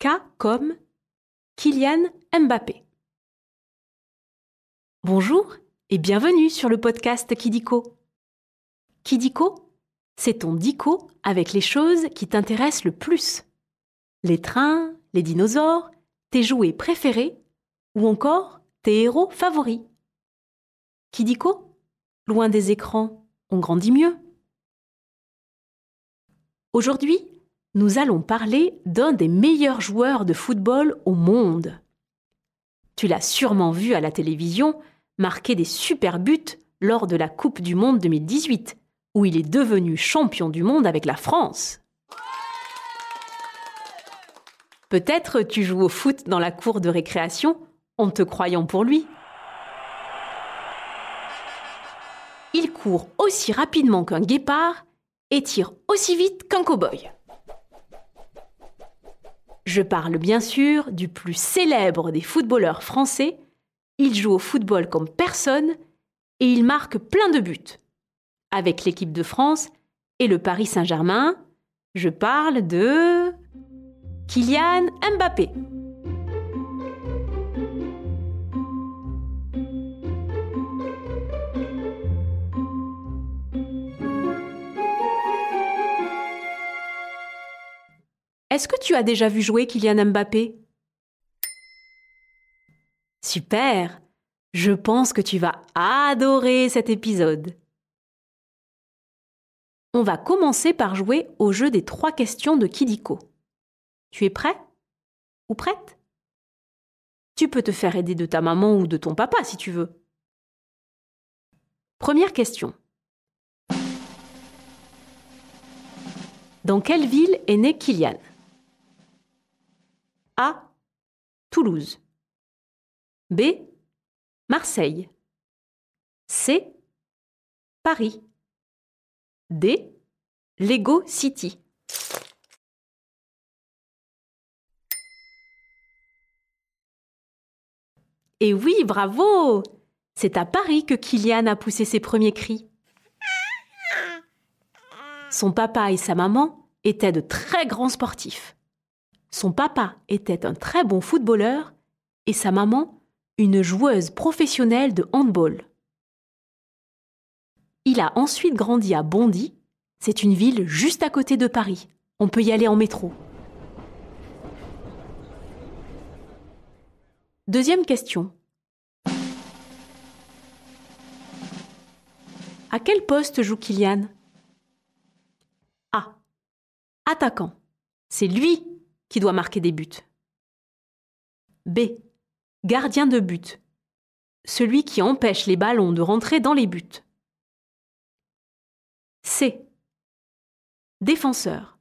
K comme Kylian Mbappé. Bonjour et bienvenue sur le podcast Kidiko. Kidiko, c'est ton dico avec les choses qui t'intéressent le plus. Les trains, les dinosaures, tes jouets préférés ou encore tes héros favoris. Kidiko, loin des écrans, on grandit mieux. Aujourd'hui, nous allons parler d'un des meilleurs joueurs de football au monde. Tu l'as sûrement vu à la télévision marquer des super buts lors de la Coupe du Monde 2018, où il est devenu champion du monde avec la France. Peut-être tu joues au foot dans la cour de récréation en te croyant pour lui. Il court aussi rapidement qu'un guépard et tire aussi vite qu'un cow-boy. Je parle bien sûr du plus célèbre des footballeurs français. Il joue au football comme personne et il marque plein de buts. Avec l'équipe de France et le Paris Saint-Germain, je parle de Kylian Mbappé. Est-ce que tu as déjà vu jouer Kylian Mbappé? Super Je pense que tu vas adorer cet épisode. On va commencer par jouer au jeu des trois questions de Kidiko. Tu es prêt? Ou prête? Tu peux te faire aider de ta maman ou de ton papa si tu veux. Première question. Dans quelle ville est né Kylian? A. Toulouse. B. Marseille. C. Paris. D. Lego City. Et oui, bravo C'est à Paris que Kylian a poussé ses premiers cris. Son papa et sa maman étaient de très grands sportifs. Son papa était un très bon footballeur et sa maman une joueuse professionnelle de handball. Il a ensuite grandi à Bondy, c'est une ville juste à côté de Paris. On peut y aller en métro. Deuxième question. À quel poste joue Kylian? A. Attaquant. C'est lui qui doit marquer des buts. B. Gardien de but. Celui qui empêche les ballons de rentrer dans les buts. C. Défenseur.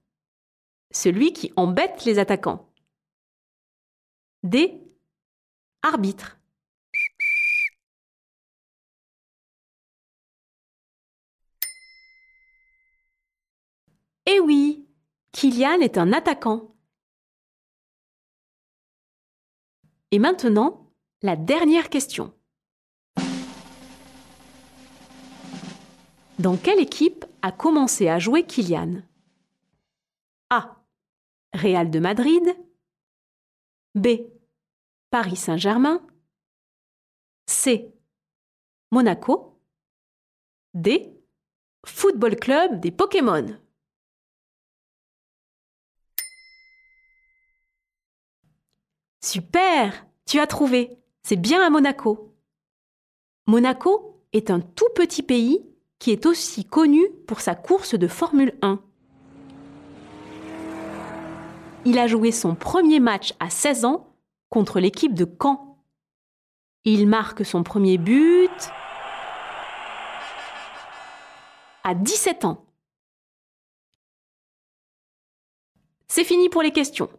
Celui qui embête les attaquants. D. Arbitre. Eh oui, Kylian est un attaquant. Et maintenant, la dernière question. Dans quelle équipe a commencé à jouer Kylian? A. Real de Madrid B. Paris Saint-Germain C. Monaco D. Football Club des Pokémon Super Tu as trouvé C'est bien à Monaco. Monaco est un tout petit pays qui est aussi connu pour sa course de Formule 1. Il a joué son premier match à 16 ans contre l'équipe de Caen. Il marque son premier but à 17 ans. C'est fini pour les questions.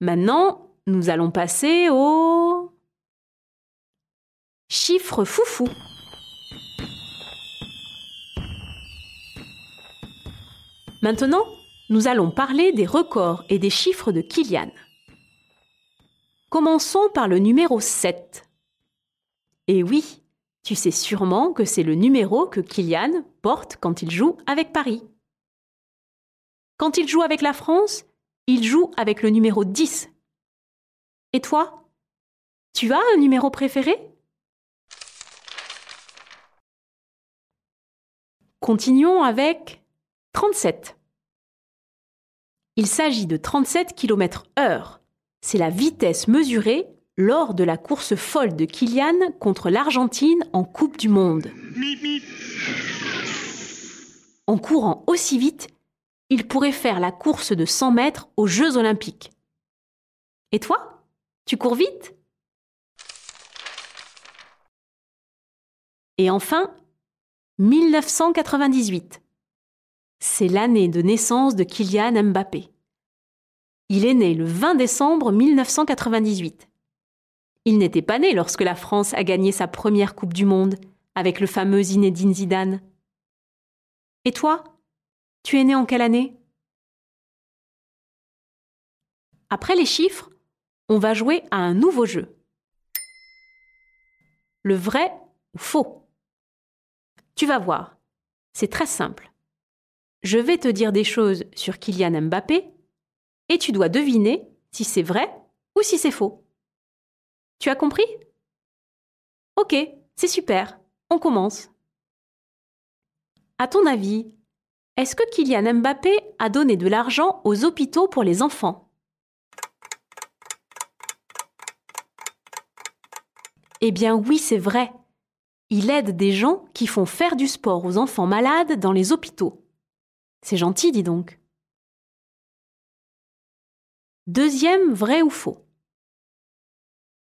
Maintenant, nous allons passer au chiffre foufou. Maintenant, nous allons parler des records et des chiffres de Kylian. Commençons par le numéro 7. Et oui, tu sais sûrement que c'est le numéro que Kylian porte quand il joue avec Paris. Quand il joue avec la France, il joue avec le numéro 10. Et toi? Tu as un numéro préféré? Continuons avec 37. Il s'agit de 37 km heure. C'est la vitesse mesurée lors de la course folle de Kylian contre l'Argentine en Coupe du Monde. En courant aussi vite, il pourrait faire la course de 100 mètres aux Jeux olympiques. Et toi? Tu cours vite Et enfin, 1998. C'est l'année de naissance de Kylian Mbappé. Il est né le 20 décembre 1998. Il n'était pas né lorsque la France a gagné sa première Coupe du Monde avec le fameux Zinedine Zidane. Et toi Tu es né en quelle année? Après les chiffres, on va jouer à un nouveau jeu. Le vrai ou faux? Tu vas voir, c'est très simple. Je vais te dire des choses sur Kylian Mbappé et tu dois deviner si c'est vrai ou si c'est faux. Tu as compris? Ok, c'est super. On commence. À ton avis, est-ce que Kylian Mbappé a donné de l'argent aux hôpitaux pour les enfants? Eh bien oui, c'est vrai. Il aide des gens qui font faire du sport aux enfants malades dans les hôpitaux. C'est gentil, dis donc. Deuxième vrai ou faux?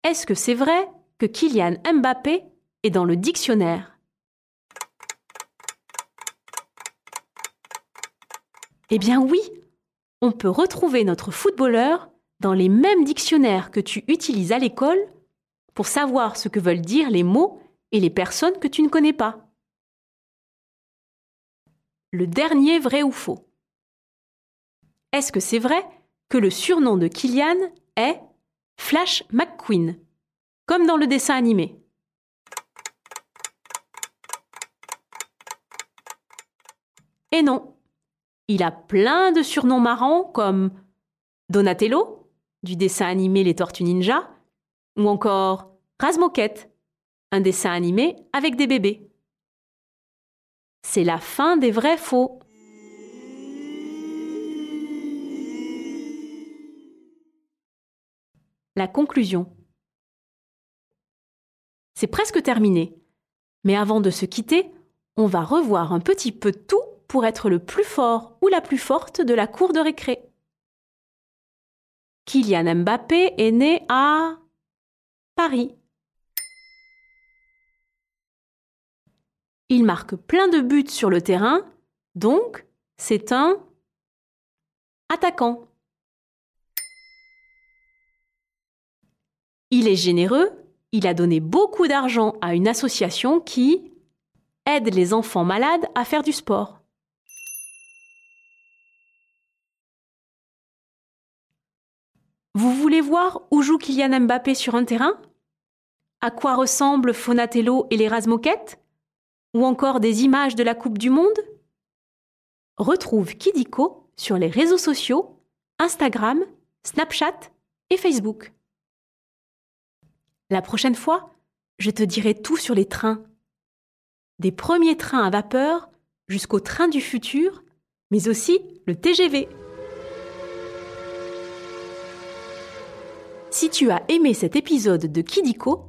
Est-ce que c'est vrai que Kylian Mbappé est dans le dictionnaire? Eh bien oui, on peut retrouver notre footballeur dans les mêmes dictionnaires que tu utilises à l'école pour savoir ce que veulent dire les mots et les personnes que tu ne connais pas. Le dernier vrai ou faux. Est-ce que c'est vrai que le surnom de Kylian est Flash McQueen, comme dans le dessin animé? Et non, il a plein de surnoms marrants comme Donatello, du dessin animé Les Tortues Ninja, ou encore Razmoquette, un dessin animé avec des bébés. C'est la fin des vrais faux. la conclusion. C'est presque terminé. Mais avant de se quitter, on va revoir un petit peu tout pour être le plus fort ou la plus forte de la cour de récré. Kylian Mbappé est né à Paris. Il marque plein de buts sur le terrain, donc c'est un attaquant. Il est généreux, il a donné beaucoup d'argent à une association qui aide les enfants malades à faire du sport. Vous voulez voir où joue Kylian Mbappé sur un terrain? À quoi ressemblent Fonatello et les Razmoquettes? Ou encore des images de la Coupe du Monde? Retrouve Kidiko sur les réseaux sociaux, Instagram, Snapchat et Facebook. La prochaine fois, je te dirai tout sur les trains. Des premiers trains à vapeur jusqu'au train du futur, mais aussi le TGV. Si tu as aimé cet épisode de Kidiko,